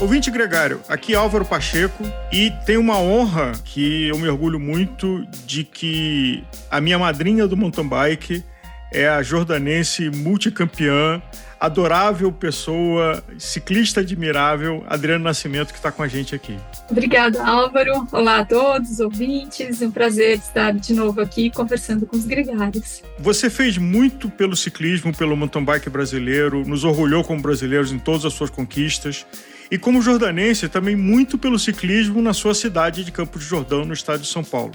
Ouvinte Gregário, aqui é Álvaro Pacheco e tem uma honra que eu me orgulho muito de que a minha madrinha do mountain bike é a jordanense multicampeã, adorável pessoa, ciclista admirável, Adriano Nascimento, que está com a gente aqui. Obrigada, Álvaro. Olá a todos, ouvintes. É um prazer estar de novo aqui conversando com os gregários. Você fez muito pelo ciclismo, pelo mountain bike brasileiro, nos orgulhou como brasileiros em todas as suas conquistas e como jordanense também muito pelo ciclismo na sua cidade de Campos de Jordão, no estado de São Paulo.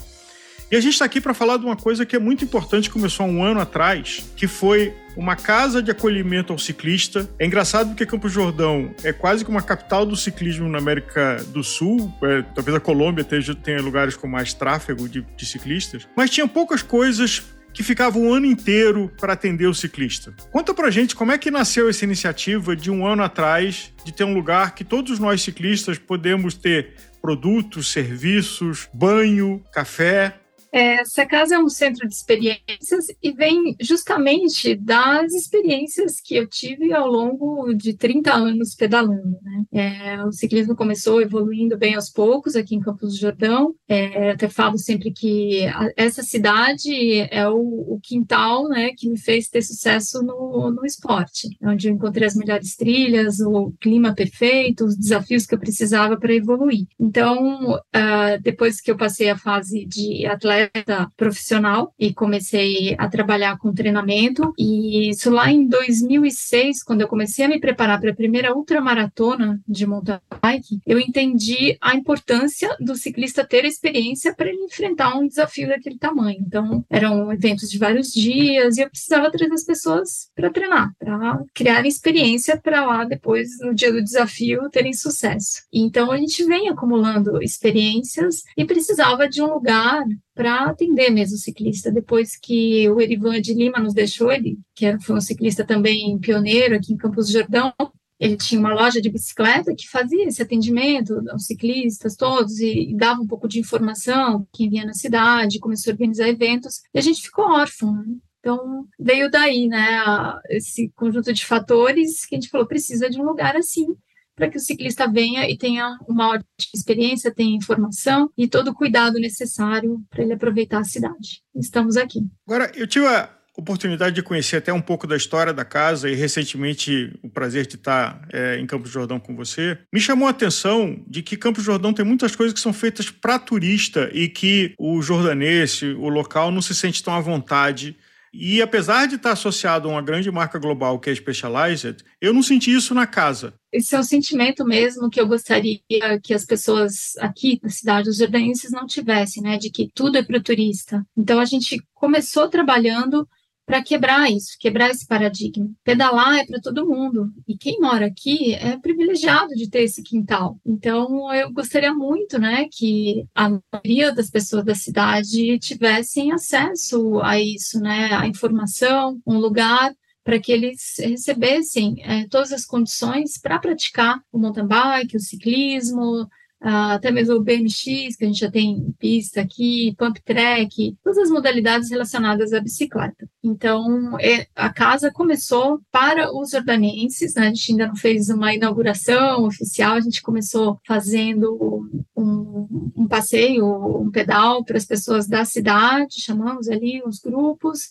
E a gente está aqui para falar de uma coisa que é muito importante, começou há um ano atrás, que foi uma casa de acolhimento ao ciclista. É engraçado porque Campos Jordão é quase que uma capital do ciclismo na América do Sul. É, talvez a Colômbia tenha, tenha, lugares com mais tráfego de, de ciclistas, mas tinha poucas coisas que ficava um ano inteiro para atender o ciclista. Conta pra gente como é que nasceu essa iniciativa de um ano atrás de ter um lugar que todos nós ciclistas podemos ter produtos, serviços, banho, café essa casa é um centro de experiências e vem justamente das experiências que eu tive ao longo de 30 anos pedalando. Né? É, o ciclismo começou evoluindo bem aos poucos aqui em Campos do Jordão. É, eu até falo sempre que a, essa cidade é o, o, quintal né, que me fez ter sucesso no, no esporte, onde eu encontrei as melhores trilhas, o clima perfeito, os desafios que eu precisava para evoluir. Então, uh, depois que eu passei a fase de atleta, atleta profissional e comecei a trabalhar com treinamento. E isso lá em 2006, quando eu comecei a me preparar para a primeira ultramaratona de mountain bike, eu entendi a importância do ciclista ter experiência para ele enfrentar um desafio daquele tamanho. Então, eram eventos de vários dias e eu precisava trazer as pessoas para treinar, para criar experiência para lá depois, no dia do desafio, terem sucesso. Então, a gente vem acumulando experiências e precisava de um lugar para atender mesmo o ciclista. Depois que o Erivan de Lima nos deixou, ele que foi um ciclista também pioneiro aqui em Campos do Jordão, ele tinha uma loja de bicicleta que fazia esse atendimento aos ciclistas todos e, e, dava um pouco de informação quem vinha na cidade, começou a organizar eventos, e a gente ficou órfão. Né? Então, veio daí, né, esse conjunto de fatores que a gente falou, precisa de um lugar assim, para que o ciclista venha e tenha uma ótima experiência, tenha informação e todo o cuidado necessário para ele aproveitar a cidade. Estamos aqui. Agora, eu tive a oportunidade de conhecer até um pouco da história da casa e recentemente o prazer de estar é, em Campos Jordão com você. Me chamou a atenção de que Campos Jordão tem muitas coisas que são feitas para turista e que o jordanense, o local, não se sente tão à vontade e apesar de estar associado a uma grande marca global que é Specialized, eu não senti isso na casa. Esse é um sentimento mesmo que eu gostaria que as pessoas aqui na cidade dos jordanenses não tivessem, né? De que tudo é para o turista. Então a gente começou trabalhando para quebrar isso, quebrar esse paradigma. Pedalar é para todo mundo e quem mora aqui é privilegiado de ter esse quintal. Então eu gostaria muito, né, que a maioria das pessoas da cidade tivessem acesso a isso, né, a informação, um lugar para que eles recebessem é, todas as condições para praticar o mountain bike, o ciclismo, até mesmo o BMX, que a gente já tem pista aqui, pump track, todas as modalidades relacionadas à bicicleta. Então, é, a casa começou para os jordanenses, né? a gente ainda não fez uma inauguração oficial, a gente começou fazendo um, um passeio, um pedal para as pessoas da cidade, chamamos ali os grupos,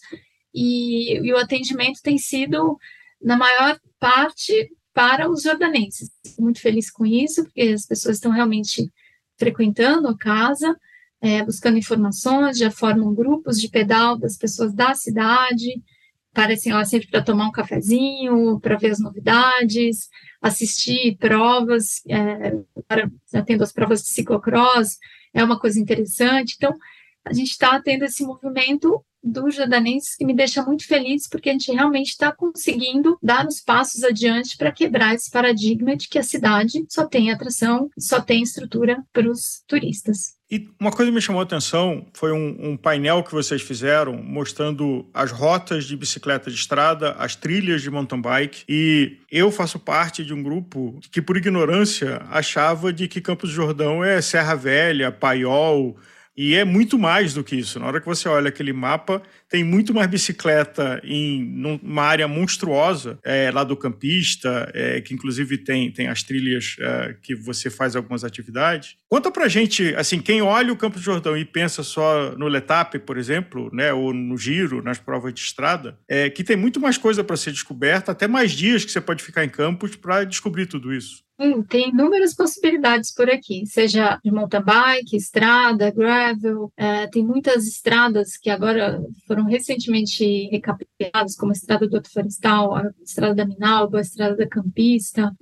e, e o atendimento tem sido, na maior parte, para os jordanenses. Muito feliz com isso, porque as pessoas estão realmente frequentando a casa, é, buscando informações, já formam grupos de pedal das pessoas da cidade, parecem lá sempre para tomar um cafezinho, para ver as novidades, assistir provas, é, para, tendo as provas de ciclocross, é uma coisa interessante. Então, a gente está tendo esse movimento do Jordanenses que me deixa muito feliz, porque a gente realmente está conseguindo dar os passos adiante para quebrar esse paradigma de que a cidade só tem atração, só tem estrutura para os turistas. E uma coisa que me chamou a atenção foi um, um, painel que vocês fizeram mostrando as rotas de bicicleta de estrada, as trilhas de mountain bike. E eu faço parte de um grupo que, por ignorância, achava de que Campos do Jordão é Serra Velha, Paiol, E é muito mais do que isso. Na hora que você olha aquele mapa, tem muito mais bicicleta em uma área monstruosa é, lá do campista, é, que inclusive tem, tem as trilhas é, que você faz algumas atividades. Conta pra gente, assim, quem olha o Campo de Jordão e pensa só no Letap, por exemplo, né, ou no Giro, nas provas de estrada, é, que tem muito mais coisa para ser descoberta, até mais dias que você pode ficar em campos para descobrir tudo isso. Hum, tem inúmeras possibilidades por aqui, seja de mountain bike, estrada, gravel, é, tem muitas estradas que agora foram recentemente recapituladas, como a estrada do Horto Florestal, a estrada da Minalba, a estrada da Campista,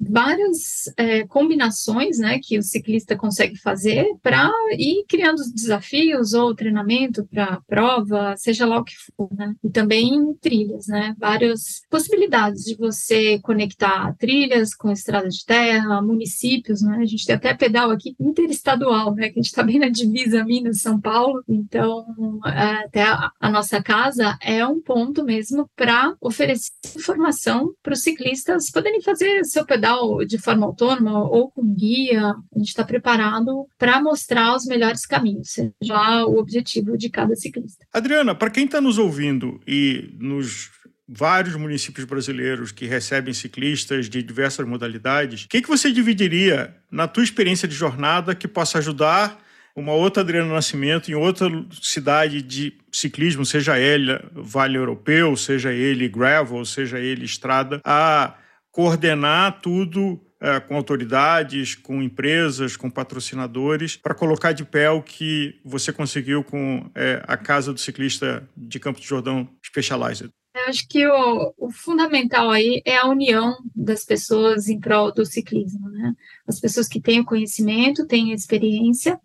várias é, combinações né, que o ciclista consegue fazer para ir criando desafios ou treinamento para prova, seja lá o que for, né? E também trilhas, né? Várias possibilidades de você conectar trilhas com estrada de terra, municípios, né? A gente tem até pedal aqui interestadual, né? Que a gente está bem na divisa Minas-São Paulo, então até a, a nossa casa é um ponto mesmo para oferecer informação para os ciclistas poderem fazer seu pedal de forma autônoma ou com guia. A gente está preparado para mostrar os melhores caminhos, seja o objetivo de cada ciclista. Adriana, para quem está nos ouvindo e nos vários municípios brasileiros que recebem ciclistas de diversas modalidades, o que, que você dividiria na tua experiência de jornada que possa ajudar uma outra Adriana Nascimento em outra cidade de ciclismo, seja ele Vale Europeu, seja ele gravel, seja ele estrada, a coordenar tudo é, com autoridades, com empresas, com patrocinadores, para colocar de pé o que você conseguiu com é, a Casa do Ciclista de Campo de Jordão Specialized. Eu acho que o, o, fundamental aí é a união das pessoas em prol do ciclismo, né? As pessoas que têm o conhecimento, têm a experiência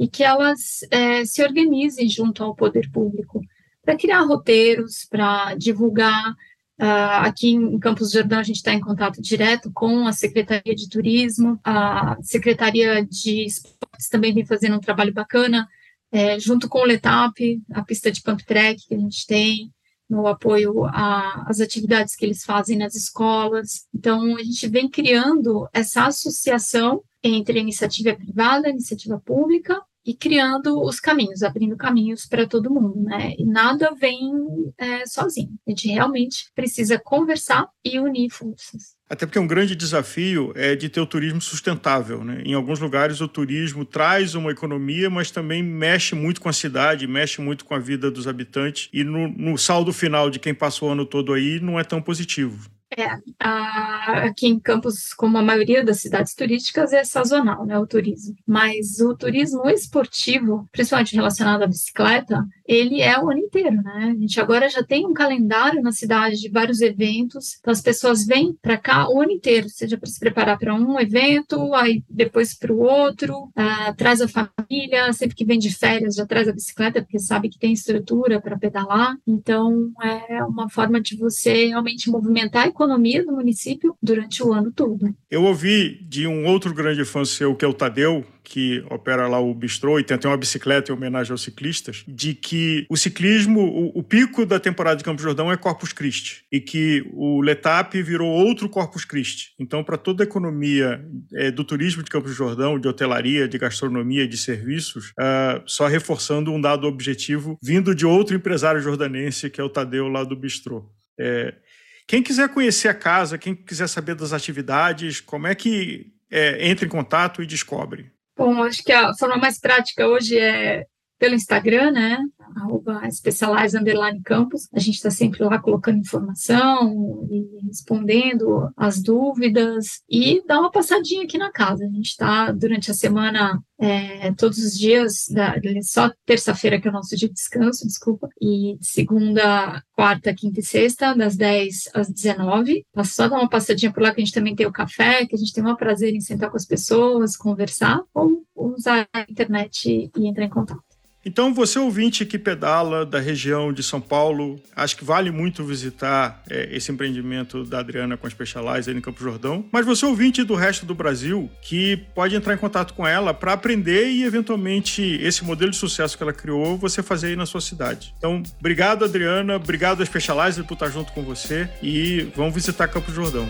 e que elas é, se organizem junto ao poder público para criar roteiros, para divulgar. Uh, aqui em Campos do Jordão, a gente está em contato direto com a Secretaria de Turismo, a Secretaria de Esportes também vem fazendo um trabalho bacana, é, junto com o Letap, a pista de pump track que a gente tem, no apoio às atividades que eles fazem nas escolas. Então, a gente vem criando essa associação entre iniciativa privada, a iniciativa pública, e criando os caminhos, abrindo caminhos para todo mundo, né? E nada vem é, sozinho. A gente realmente precisa conversar e unir forças. Até porque um grande desafio é de ter o turismo sustentável. Né? Em alguns lugares, o turismo traz uma economia, mas também mexe muito com a cidade, mexe muito com a vida dos habitantes. E no, no saldo final de quem passou o ano todo aí, não é tão positivo. É, a, aqui em Campos, como a maioria das cidades turísticas, é sazonal, né, o turismo. Mas o turismo esportivo, principalmente relacionado à bicicleta, ele é o ano inteiro, né? A gente agora já tem um calendário na cidade de vários eventos, então as pessoas vêm para cá o ano inteiro, seja para se preparar para um evento, aí depois para o outro, uh, traz a família, sempre que vem de férias já traz a bicicleta, porque sabe que tem estrutura para pedalar. Então é uma forma de você realmente movimentar a economia do município durante o ano todo. Eu ouvi de um outro grande fã seu, que é o Tadeu, que opera lá o bistrô e tem até uma bicicleta em homenagem aos ciclistas, de que o ciclismo, o, o pico da temporada de Campos Jordão é Corpus Christi e que o Letap virou outro Corpus Christi. Então, para toda a economia é, do turismo de Campos Jordão, de hotelaria, de gastronomia, de serviços, uh, só reforçando um dado objetivo vindo de outro empresário jordanense, que é o Tadeu lá do bistrô. É, quem quiser conhecer a casa, quem quiser saber das atividades, como é que é, entra em contato e descobre? Bom, acho que a forma mais prática hoje é pelo Instagram, né? Arroba Specialize Underline Campus. A gente está sempre lá colocando informação e respondendo as dúvidas e dá uma passadinha aqui na casa. A gente está durante a semana é, todos os dias, da, só terça-feira que é o nosso dia de descanso, desculpa, e segunda, quarta, quinta e sexta, das 10 às 19. Só dar uma passadinha por lá que a gente também tem o café, que a gente tem um prazer em sentar com as pessoas, conversar, ou usar a internet e entrar em contato. Então, você ouvinte que pedala da região de São Paulo, acho que vale muito visitar é, esse empreendimento da Adriana com a Specialize em Campo Jordão. Mas você ouvinte do resto do Brasil, que pode entrar em contato com ela para aprender e, eventualmente, esse modelo de sucesso que ela criou, você fazer aí na sua cidade. Então, obrigado, Adriana. Obrigado a Specialize por estar junto com você. E vamos visitar Campo Jordão.